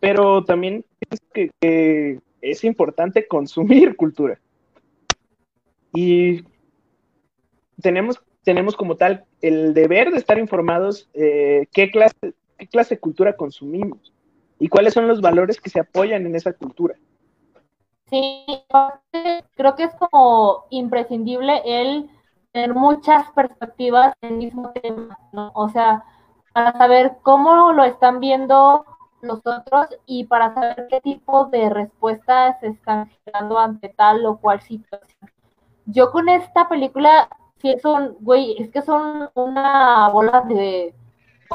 pero también pienso que, es importante consumir [LAUGHS] cultura. Y tenemos, tenemos como tal el deber de estar informados eh, qué clase, qué clase de cultura consumimos y cuáles son los valores que se apoyan en esa cultura. Sí, creo que es como imprescindible el tener muchas perspectivas del mismo tema, ¿no? O sea, para saber cómo lo están viendo los otros y para saber qué tipo de respuestas están generando ante tal o cual situación. Yo con esta película, sí son, güey, es que son una bola de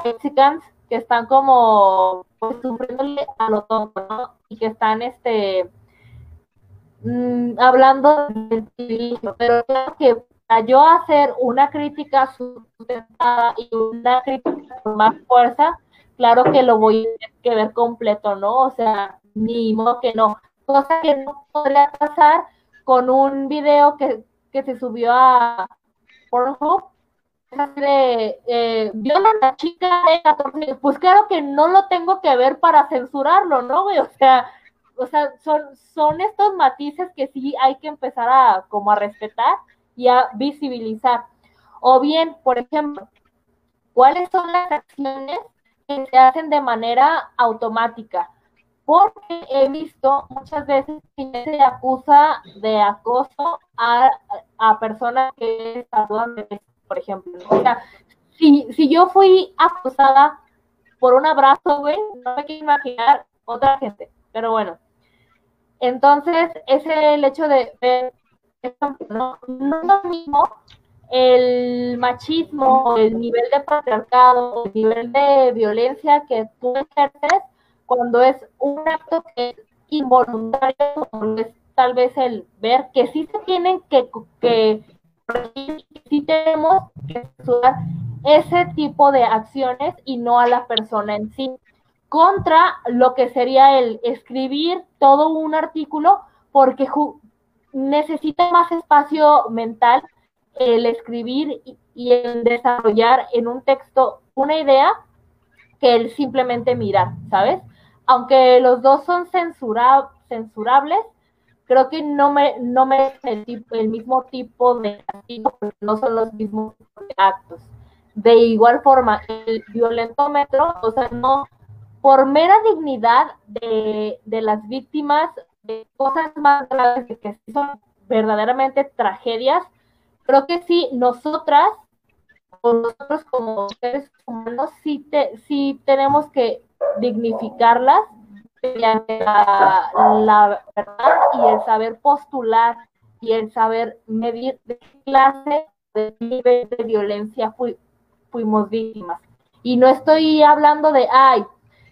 mexicans que están como pues, sufriéndole a lo tonto, ¿no? Y que están este mm, hablando del civilismo, pero claro que para yo hacer una crítica sustentada y una crítica con más fuerza, claro que lo voy a tener que ver completo, ¿no? O sea, ni modo que no. Cosa que no podría pasar con un video que, que se subió a Pornhub de eh, viola a la chica de 14 pues claro que no lo tengo que ver para censurarlo, ¿no, güey? O sea, o sea, son, son estos matices que sí hay que empezar a como a respetar y a visibilizar. O bien, por ejemplo, ¿cuáles son las acciones que se hacen de manera automática? Porque he visto muchas veces que se acusa de acoso a, a personas que saludan de por ejemplo. O sea, si, si yo fui acusada por un abrazo, güey, no me quiero imaginar otra gente. Pero bueno. Entonces, ese el hecho de ver, no, no es lo mismo el machismo, el nivel de patriarcado, el nivel de violencia que tú ejerces cuando es un acto que es involuntario, es tal vez el ver que sí se tienen que, que sí tenemos que estudiar ese tipo de acciones y no a la persona en sí. Contra lo que sería el escribir todo un artículo porque necesita más espacio mental el escribir y, el desarrollar en un texto una idea que el simplemente mirar, ¿sabes? Aunque los dos son censurables, creo que no me no me el, el mismo tipo de no son los mismos actos. De igual forma, el violentómetro, o sea, no, por mera dignidad de, de las víctimas, de cosas más graves que son verdaderamente tragedias, creo que sí, nosotras, o nosotros como seres humanos, sí, te, sí tenemos que dignificarlas la, verdad y el saber postular y el saber medir de qué clase de nivel de violencia fuimos víctimas. Y no estoy hablando de, ay,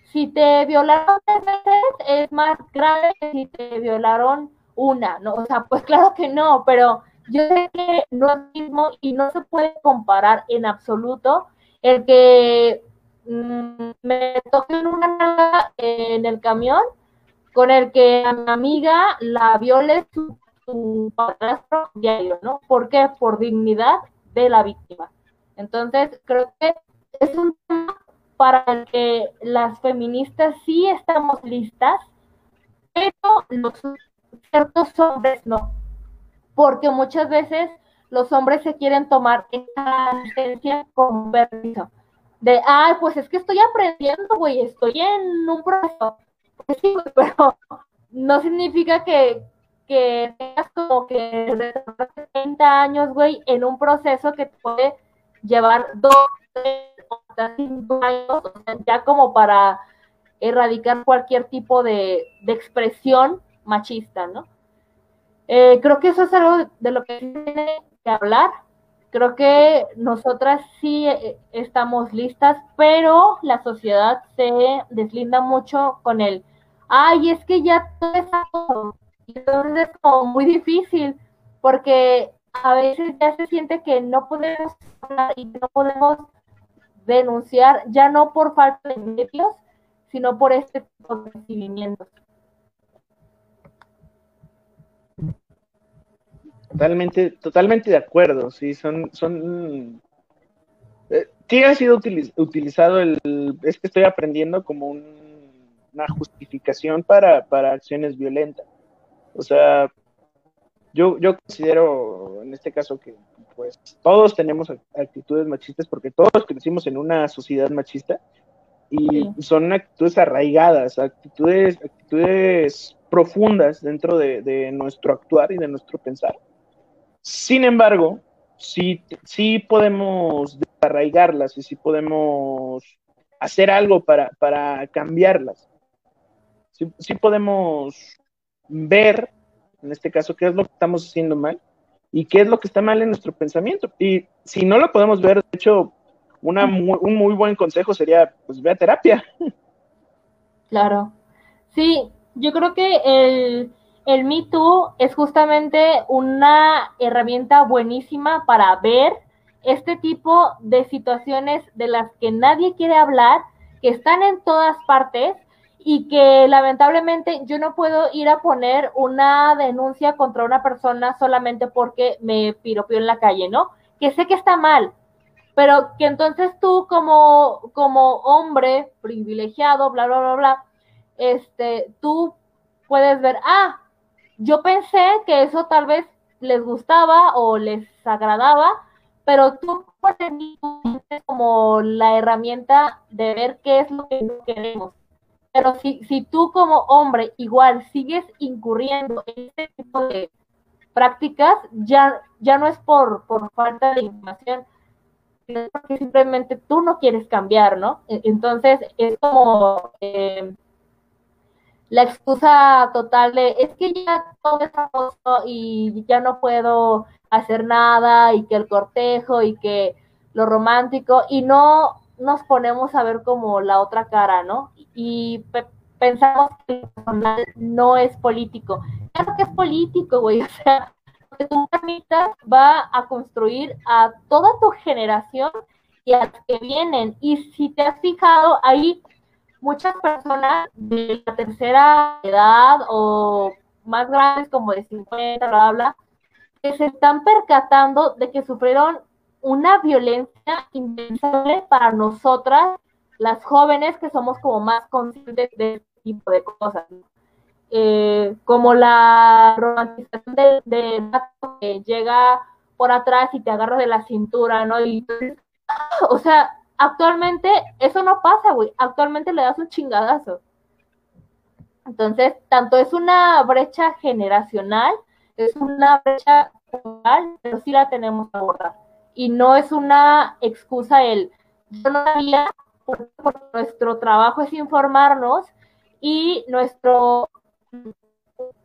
si te violaron tres veces es más grave que si te violaron una, ¿no? O sea, pues [LAUGHS] claro que no, pero yo sé que no es mismo y no se puede comparar en absoluto el que mm, me toque una nada en el camión con el que a mi amiga la viole su, su padrastro diario, ¿no? ¿Por qué? Por dignidad de la víctima. Entonces, creo que es un tema para el que las feministas sí estamos listas, pero los ciertos hombres no porque muchas veces los hombres se quieren tomar esa licencia como permiso. De, ay, pues es que estoy aprendiendo, güey, estoy en un proceso. Sí, [LAUGHS] pero no significa que, que tengas como que de 30 años, güey, en un proceso que te puede llevar dos, tres, hasta cinco años, o sea, ya como para erradicar cualquier tipo de, de expresión machista, ¿no? Eh, creo que eso es algo de lo que tiene que hablar. Creo que nosotras sí eh, estamos listas, pero la sociedad se deslinda mucho con el, ay, es que ya todo. Y entonces es como muy difícil, porque a veces ya se siente que no podemos hablar y no podemos denunciar, ya no por falta de medios, sino por este tipo de recibimientos. Totalmente, totalmente de acuerdo, sí, son, son, eh, sí ha sido utilizado el, es que estoy aprendiendo como una justificación para, para acciones violentas. O sea, yo, yo considero en este caso que pues todos tenemos actitudes machistas porque todos crecimos en una sociedad machista y son actitudes arraigadas, actitudes, actitudes profundas dentro de, de, nuestro actuar y de nuestro pensar. Sin embargo, sí, sí podemos arraigarlas y sí podemos hacer algo para, para cambiarlas. Sí, podemos ver, en este caso, qué es lo que estamos haciendo mal y qué es lo que está mal en nuestro pensamiento. Y si no lo podemos ver, de hecho, una un muy buen consejo sería, pues, ve a terapia. [LAUGHS] Claro. Sí, yo creo que el, el Me Too es justamente una herramienta buenísima para ver este tipo de situaciones de las que nadie quiere hablar, que están en todas partes y que lamentablemente yo no puedo ir a poner una denuncia contra una persona solamente porque me piropió en la calle, ¿no? Que sé que está mal, pero que entonces tú como, como hombre privilegiado, bla, bla, bla, bla, este, tú puedes ver, ah, yo pensé que eso tal vez les gustaba o les agradaba, pero tú como la herramienta de ver qué es lo que no queremos. Pero si, si tú como hombre igual sigues incurriendo en este tipo de prácticas, ya, ya no es por, por falta de información, sino porque simplemente tú no quieres cambiar, ¿no? E, entonces es como... Eh, la excusa total de es que ya todo es y ya no puedo hacer nada y que el cortejo y que lo romántico y no nos ponemos a ver como la otra cara, ¿no? Y pensamos que no es político. Claro que es político, güey, [LAUGHS] o sea, que tú permitas va a construir a toda tu generación y a las que vienen. Y si te has fijado, ahí muchas personas de la tercera edad o más grandes como de 50, bla, bla, que se están percatando de que sufrieron una violencia impensable para nosotras, las jóvenes que somos como más conscientes de este tipo de cosas. Eh, como la romantización de, de, que llega por atrás y te agarra de la cintura, ¿no? Y o sea, Actualmente eso no pasa, güey. Actualmente le das un chingadazo. Entonces, tanto es una brecha generacional, es una brecha cultural, pero sí la tenemos que abordar. Y no es una excusa el yo no sabía, porque nuestro trabajo es informarnos y nuestro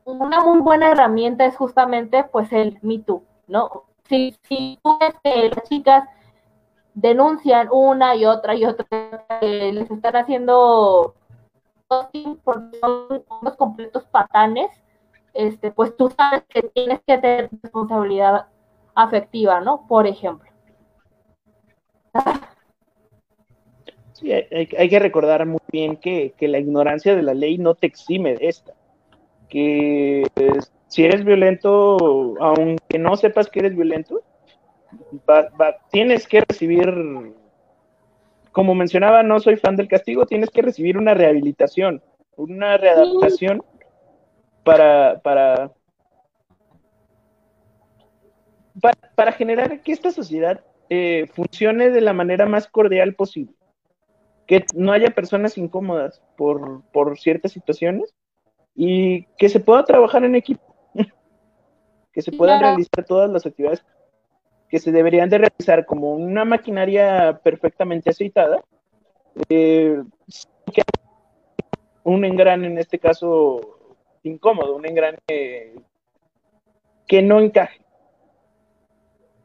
una muy buena herramienta es justamente pues el Me Too, ¿no? Si, si tú ves que las chicas denuncian una y otra y otra, que les están haciendo porque son unos completos patanes, este, pues tú sabes que tienes que tener responsabilidad afectiva, ¿no? Por ejemplo. Sí, hay, que recordar muy bien que, la ignorancia de la ley no te exime de esta. Que si eres violento, aunque no sepas que eres violento, tienes que recibir, como mencionaba, no soy fan del castigo, tienes que recibir una rehabilitación, una readaptación para, para, para, generar que esta sociedad eh, funcione de la manera más cordial posible. Que no haya personas incómodas por, por ciertas situaciones y que se pueda trabajar en equipo, [LAUGHS] que se puedan realizar todas las actividades que se deberían de realizar como una maquinaria perfectamente aceitada, eh, un engrane en este caso incómodo, un engrane que no encaje.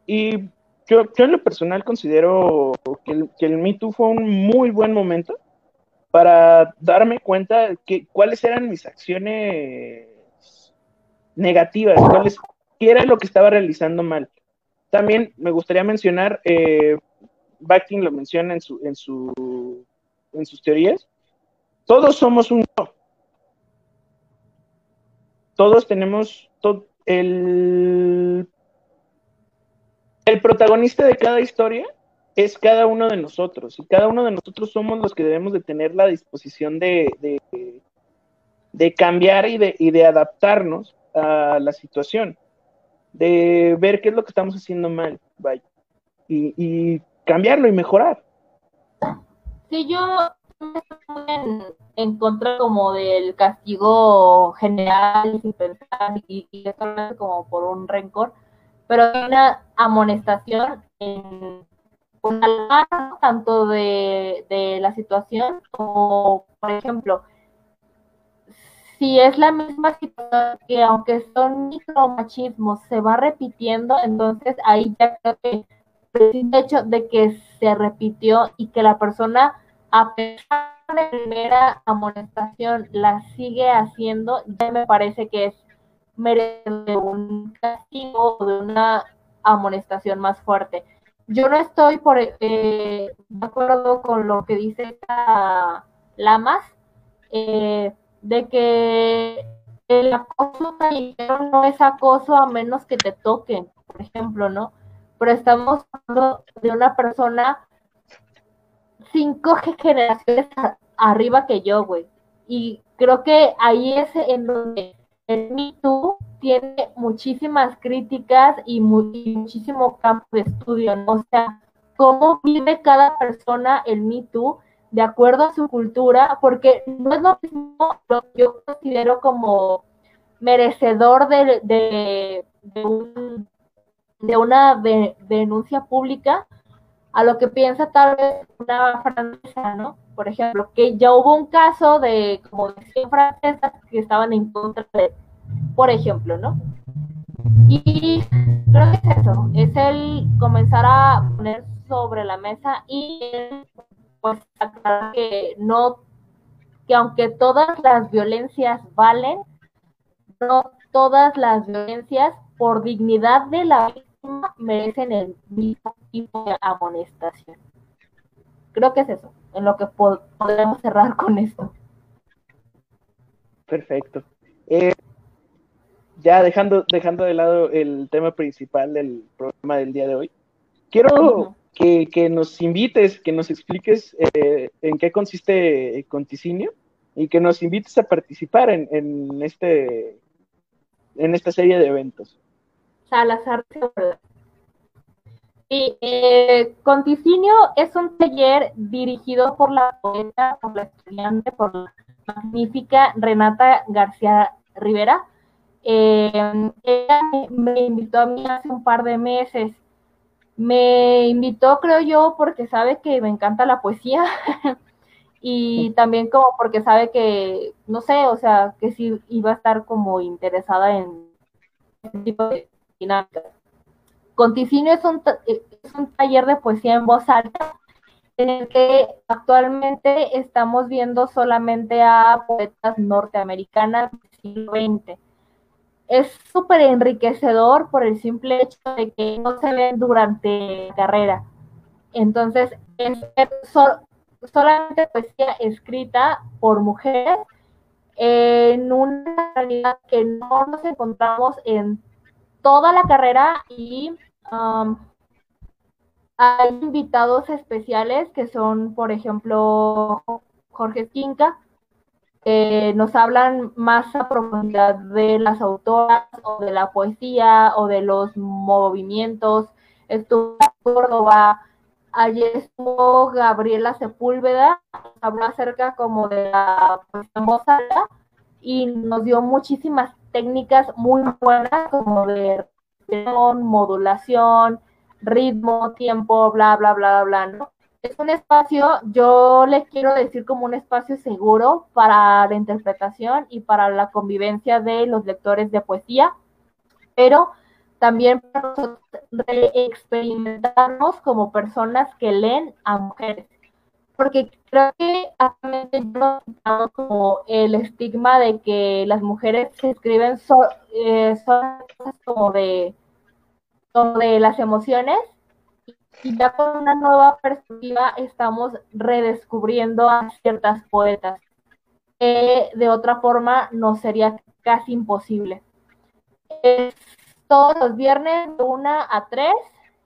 Y yo, yo en lo personal considero que el, que Me Too fue un muy buen momento para darme cuenta que cuáles eran mis acciones negativas, cuáles, qué era lo que estaba realizando mal. También me gustaría mencionar, eh, lo menciona en, su, en, su, en sus teorías, todos somos un todos tenemos el, el protagonista de cada historia es cada uno de nosotros y cada uno de nosotros somos los que debemos de tener la disposición de, de, cambiar y de, y de adaptarnos a la situación, de ver qué es lo que estamos haciendo mal, vaya, y, cambiarlo y mejorar. Sí, yo en, en, contra como del castigo general sin pensar y, y como por un rencor, pero hay una amonestación en un tanto de, de la situación como, por ejemplo, si es la misma situación que aunque son micromachismos se va repitiendo, entonces ahí ya creo que el hecho de que se repitió y que la persona a pesar de la primera amonestación la sigue haciendo, ya me parece que es merece un castigo o de una amonestación más fuerte. Yo no estoy por, eh, de acuerdo con lo que dice Lamas, eh, de que el acoso no es acoso a menos que te toquen, por ejemplo, ¿no? Pero estamos hablando de una persona cinco generaciones arriba que yo, güey. Y creo que ahí es en donde el Me Too tiene muchísimas críticas y, muchísimo campo de estudio, ¿no? O sea, cómo vive cada persona el Me Too de acuerdo a su cultura, porque no es lo mismo lo que yo considero como merecedor de, de, de una denuncia pública a lo que piensa tal vez una francesa, ¿no? Por ejemplo, que ya hubo un caso de como de 100 francesas que estaban en contra de, por ejemplo, ¿no? Y creo que es eso, es el comenzar a poner sobre la mesa y pues aclarar que no, que aunque todas las violencias valen, no todas las violencias por dignidad de la merecen el mismo tipo de amonestación. Creo que es eso, en lo que podemos cerrar con esto. Perfecto. Eh, ya dejando, dejando de lado el tema principal del programa del día de hoy, quiero que, nos invites, que nos expliques eh, en qué consiste Conticinio y que nos invites a participar en, este, en esta serie de eventos. Salazar y eh, Conticinio es un taller dirigido por la poeta, por la estudiante, por la magnífica Renata García Rivera. Eh, ella me invitó a mí hace un par de meses. Me invitó, creo yo, porque sabe que me encanta la poesía [LAUGHS] y también como porque sabe que, no sé, o sea, que sí iba a estar como interesada en este tipo de dinámicas. Conticinio es un, es un taller de poesía en voz alta en el que actualmente estamos viendo solamente a poetas norteamericanas del siglo XX. Es súper enriquecedor por el simple hecho de que no se ven durante la carrera. Entonces, es solamente poesía escrita por mujeres en una realidad que no nos encontramos en toda la carrera y um, hay invitados especiales que son, por ejemplo, Jorge Esquinca, que nos hablan más a profundidad de las autoras o de la poesía o de los movimientos. Estuvo Córdoba, ayer estuvo Gabriela Sepúlveda, habló acerca como de la poesía y nos dio muchísimas técnicas muy buenas como de modulación, ritmo, tiempo, bla, bla, bla, bla, ¿no? Es un espacio, yo les quiero decir como un espacio seguro para la interpretación y para la convivencia de los lectores de poesía, pero también para nosotros experimentarnos como personas que leen a mujeres. Porque creo que actualmente no como el estigma de que las mujeres que escriben son, eh, son como de, como de las emociones y ya con una nueva perspectiva estamos redescubriendo a ciertas poetas. de otra forma nos sería casi imposible. Es todos los viernes de 1 a 3.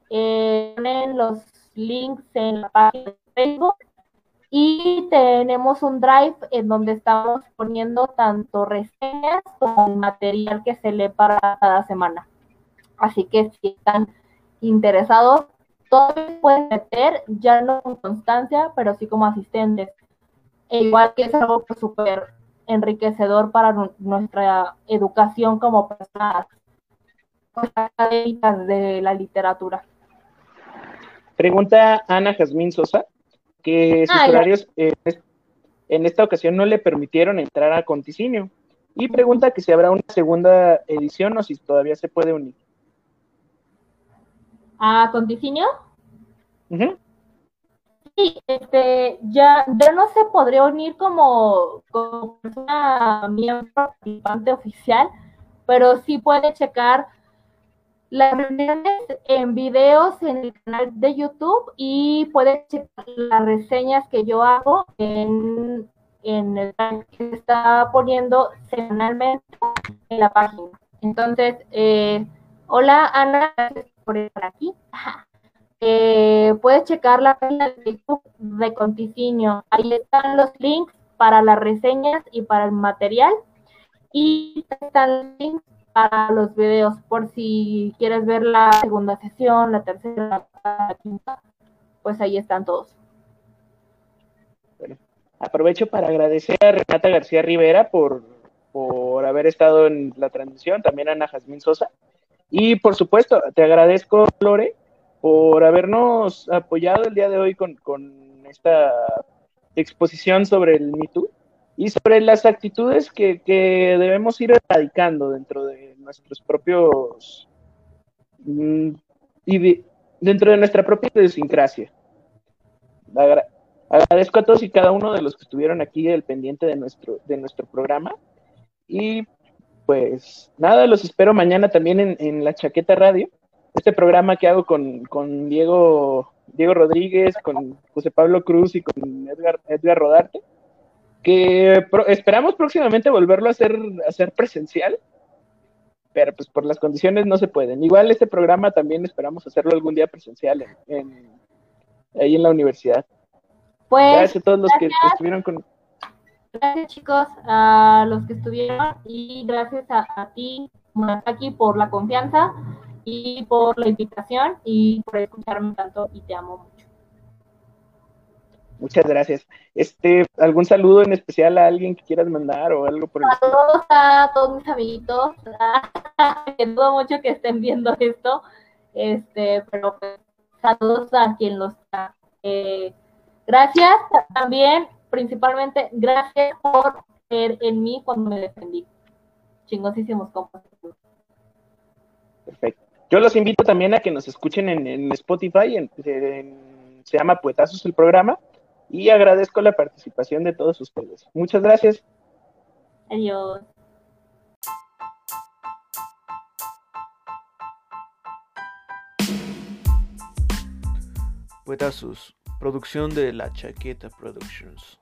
Eh, tienen los links en la página de Facebook. Y tenemos un drive en donde estamos poniendo tanto reseñas como material que se lee para cada semana. Así que si están interesados, todos pueden meter, ya no con constancia, pero sí como asistentes. E igual que es algo súper enriquecedor para nuestra educación como personas académicas de la literatura. Pregunta Ana Jazmín Sosa, que sus ah, horarios eh, en esta ocasión no le permitieron entrar a Conticinio. Y pregunta que si habrá una segunda edición o si todavía se puede unir. ¿A Conticinio? Sí, este, ya, ya no se podría unir como, como persona miembro participante oficial, pero sí puede checar las reuniones en videos en el canal de YouTube y puedes checar las reseñas que yo hago en, en el que se está poniendo semanalmente en la página. Entonces, eh, hola Ana, gracias por aquí. Eh, puedes checar la página de YouTube de Conticinio. Ahí están los links para las reseñas y para el material. Y están los links para los videos por si quieres ver la segunda sesión, la tercera, la quinta, pues ahí están todos. Bueno, aprovecho para agradecer a Renata García Rivera por, por haber estado en la transmisión, también a Ana Jazmín Sosa. Y por supuesto, te agradezco, Lore, por habernos apoyado el día de hoy con, con esta exposición sobre el Me y sobre las actitudes que, debemos ir erradicando dentro de nuestros propios mm, y dentro de nuestra propia idiosincrasia. agradezco a todos y cada uno de los que estuvieron aquí el pendiente de nuestro, de nuestro programa. Y pues nada, los espero mañana también en, la Chaqueta Radio, este programa que hago con, con Diego, Diego Rodríguez, con José Pablo Cruz y con Edgar, Edgar Rodarte que esperamos próximamente volverlo a hacer, hacer presencial, pero pues por las condiciones no se pueden. Igual este programa también esperamos hacerlo algún día presencial en, ahí en la universidad. Pues, gracias a todos los que estuvieron con... Gracias chicos, a los que estuvieron y gracias a, a ti, aquí por la confianza y por la invitación y por escucharme tanto y te amo mucho. Muchas gracias. Este, ¿algún saludo en especial a alguien que quieras mandar o algo por el Saludos a todos mis amiguitos. [LAUGHS] que dudo mucho que estén viendo esto. Este, pero pues, saludos a quien los está. Eh, gracias también, principalmente gracias por creer en mí cuando me defendí. Chingosísimos compas. Perfecto. Yo los invito también a que nos escuchen en, Spotify, en, se llama Poetazos el programa, y agradezco la participación de todos ustedes. Muchas gracias. Adiós. Poetazos, producción de La Chaqueta Productions.